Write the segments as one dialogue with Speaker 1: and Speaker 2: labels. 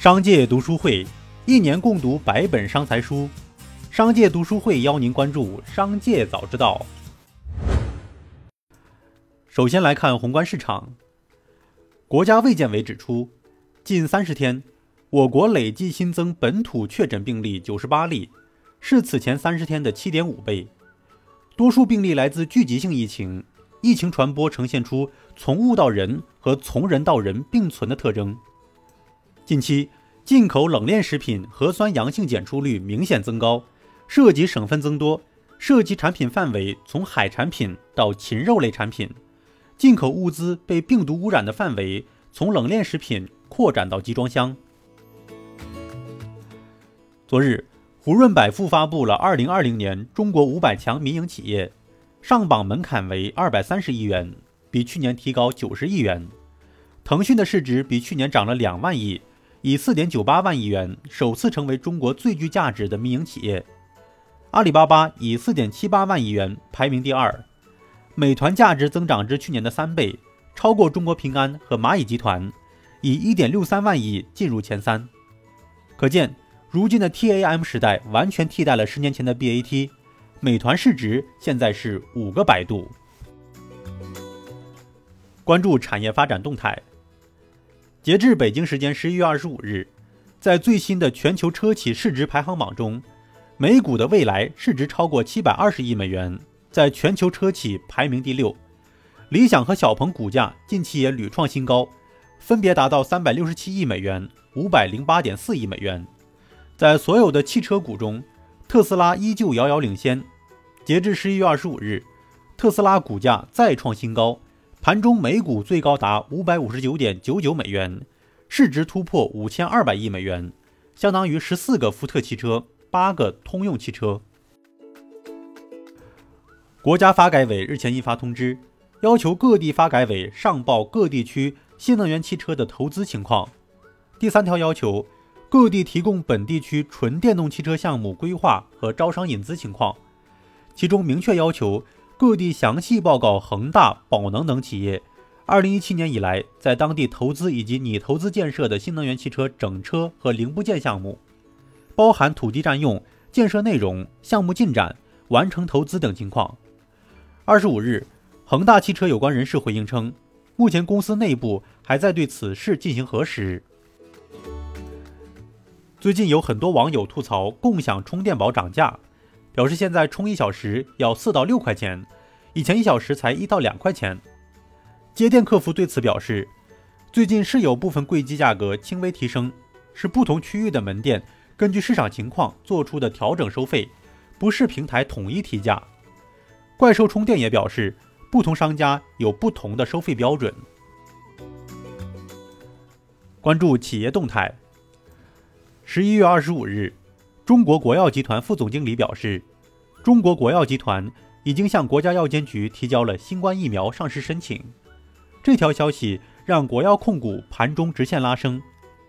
Speaker 1: 商界读书会一年共读百本商财书，商界读书会邀您关注商界早知道。首先来看宏观市场，国家卫健委指出，近三十天，我国累计新增本土确诊病例九十八例，是此前三十天的七点五倍。多数病例来自聚集性疫情，疫情传播呈现出从物到人和从人到人并存的特征。近期，进口冷链食品核酸阳性检出率明显增高，涉及省份增多，涉及产品范围从海产品到禽肉类产品，进口物资被病毒污染的范围从冷链食品扩展到集装箱。昨日。胡润百富发布了二零二零年中国五百强民营企业，上榜门槛为二百三十亿元，比去年提高九十亿元。腾讯的市值比去年涨了两万亿，以四点九八万亿元首次成为中国最具价值的民营企业。阿里巴巴以四点七八万亿元排名第二，美团价值增长至去年的三倍，超过中国平安和蚂蚁集团，以一点六三万亿进入前三。可见。如今的 TAM 时代完全替代了十年前的 BAT，美团市值现在是五个百度。关注产业发展动态。截至北京时间十一月二十五日，在最新的全球车企市值排行榜中，美股的蔚来市值超过七百二十亿美元，在全球车企排名第六。理想和小鹏股价近期也屡创新高，分别达到三百六十七亿美元、五百零八点四亿美元。在所有的汽车股中，特斯拉依旧遥遥领先。截至十一月二十五日，特斯拉股价再创新高，盘中每股最高达五百五十九点九九美元，市值突破五千二百亿美元，相当于十四个福特汽车、八个通用汽车。国家发改委日前印发通知，要求各地发改委上报各地区新能源汽车的投资情况。第三条要求。各地提供本地区纯电动汽车项目规划和招商引资情况，其中明确要求各地详细报告恒大、宝能等企业2017年以来在当地投资以及拟投资建设的新能源汽车整车和零部件项目，包含土地占用、建设内容、项目进展、完成投资等情况。二十五日，恒大汽车有关人士回应称，目前公司内部还在对此事进行核实。最近有很多网友吐槽共享充电宝涨价，表示现在充一小时要四到六块钱，以前一小时才一到两块钱。接电客服对此表示，最近是有部分柜机价格轻微提升，是不同区域的门店根据市场情况做出的调整收费，不是平台统一提价。怪兽充电也表示，不同商家有不同的收费标准。关注企业动态。十一月二十五日，中国国药集团副总经理表示，中国国药集团已经向国家药监局提交了新冠疫苗上市申请。这条消息让国药控股盘中直线拉升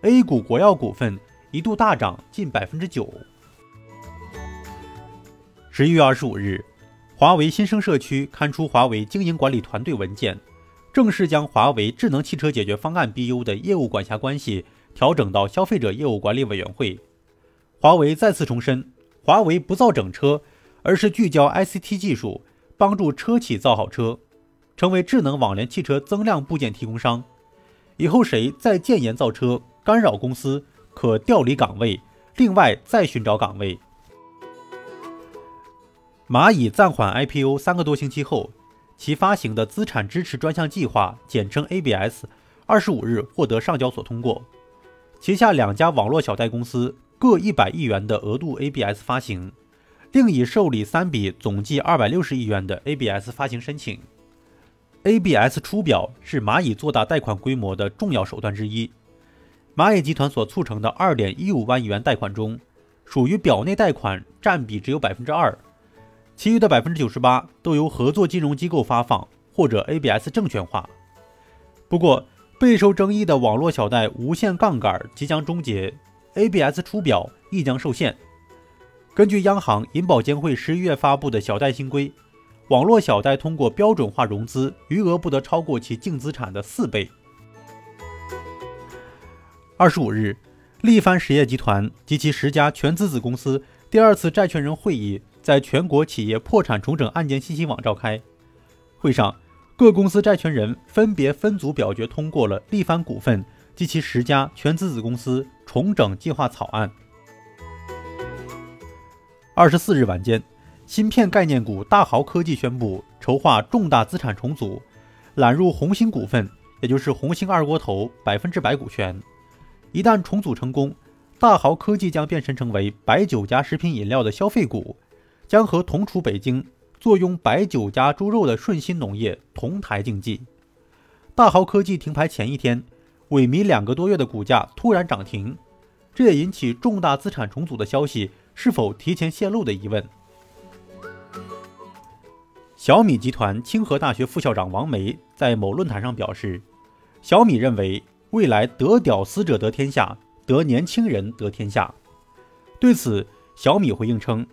Speaker 1: ，A 股国药股份一度大涨近百分之九。十一月二十五日，华为新生社区刊出华为经营管理团队文件，正式将华为智能汽车解决方案 BU 的业务管辖关系。调整到消费者业务管理委员会。华为再次重申，华为不造整车，而是聚焦 ICT 技术，帮助车企造好车，成为智能网联汽车增量部件提供商。以后谁再建言造车，干扰公司，可调离岗位，另外再寻找岗位。蚂蚁暂缓 IPO 三个多星期后，其发行的资产支持专项计划（简称 ABS） 二十五日获得上交所通过。旗下两家网络小贷公司各一百亿元的额度 ABS 发行，另已受理三笔总计二百六十亿元的 ABS 发行申请。ABS 出表是蚂蚁做大贷款规模的重要手段之一。蚂蚁集团所促成的二点一五万亿元贷款中，属于表内贷款占比只有百分之二，其余的百分之九十八都由合作金融机构发放或者 ABS 证券化。不过，备受争议的网络小贷无限杠杆即将终结，ABS 出表亦将受限。根据央行银保监会十一月发布的小贷新规，网络小贷通过标准化融资，余额不得超过其净资产的四倍。二十五日，力帆实业集团及其十家全资子公司第二次债权人会议在全国企业破产重整案件信息网召开。会上，各公司债权人分别分组表决通过了力帆股份及其十家全资子公司重整计划草案。二十四日晚间，芯片概念股大豪科技宣布筹划重大资产重组，揽入红星股份，也就是红星二锅头百分之百股权。一旦重组成功，大豪科技将变身成为白酒加食品饮料的消费股，将和同处北京、坐拥白酒加猪肉的顺鑫农业同台竞技。大豪科技停牌前一天，萎靡两个多月的股价突然涨停，这也引起重大资产重组的消息。是否提前泄露的疑问。小米集团清河大学副校长王梅在某论坛上表示，小米认为未来得屌丝者得天下，得年轻人得天下。对此，小米回应称，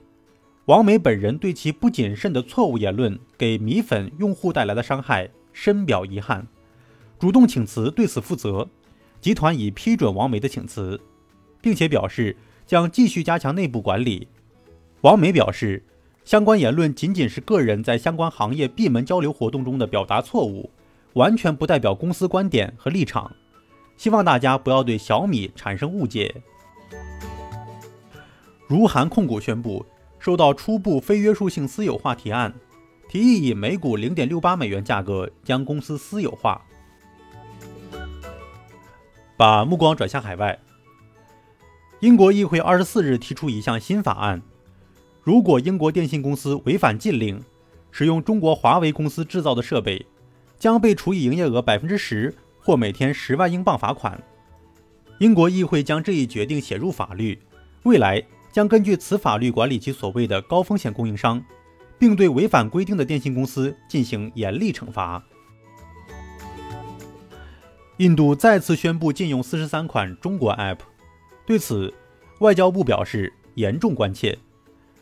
Speaker 1: 王梅本人对其不谨慎的错误言论给米粉用户带来的伤害深表遗憾，主动请辞对此负责。集团已批准王梅的请辞，并且表示。将继续加强内部管理。王梅表示，相关言论仅仅是个人在相关行业闭门交流活动中的表达错误，完全不代表公司观点和立场。希望大家不要对小米产生误解。如涵控股宣布，收到初步非约束性私有化提案，提议以每股零点六八美元价格将公司私有化。把目光转向海外。英国议会二十四日提出一项新法案，如果英国电信公司违反禁令，使用中国华为公司制造的设备，将被处以营业额百分之十或每天十万英镑罚款。英国议会将这一决定写入法律，未来将根据此法律管理其所谓的高风险供应商，并对违反规定的电信公司进行严厉惩罚。印度再次宣布禁用四十三款中国 App。对此，外交部表示严重关切。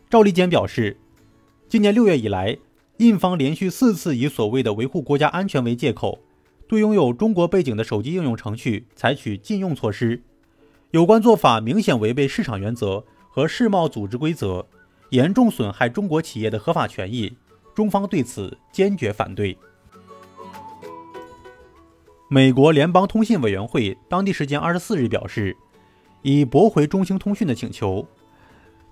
Speaker 1: 赵立坚表示，今年六月以来，印方连续四次以所谓的维护国家安全为借口，对拥有中国背景的手机应用程序采取禁用措施。有关做法明显违背市场原则和世贸组织规则，严重损害中国企业的合法权益。中方对此坚决反对。美国联邦通信委员会当地时间二十四日表示。已驳回中兴通讯的请求。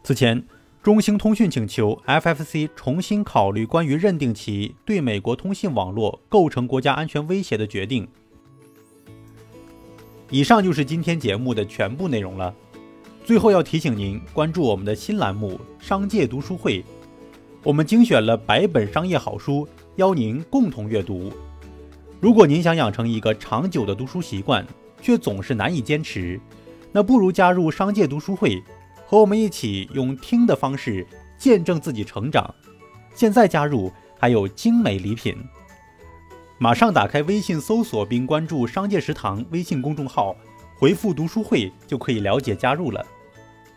Speaker 1: 此前，中兴通讯请求 FFC 重新考虑关于认定其对美国通信网络构成国家安全威胁的决定。以上就是今天节目的全部内容了。最后要提醒您关注我们的新栏目《商界读书会》，我们精选了百本商业好书，邀您共同阅读。如果您想养成一个长久的读书习惯，却总是难以坚持。那不如加入商界读书会，和我们一起用听的方式见证自己成长。现在加入还有精美礼品，马上打开微信搜索并关注“商界食堂”微信公众号，回复“读书会”就可以了解加入了。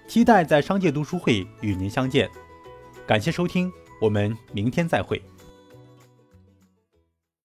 Speaker 1: 期待在商界读书会与您相见，感谢收听，我们明天再会。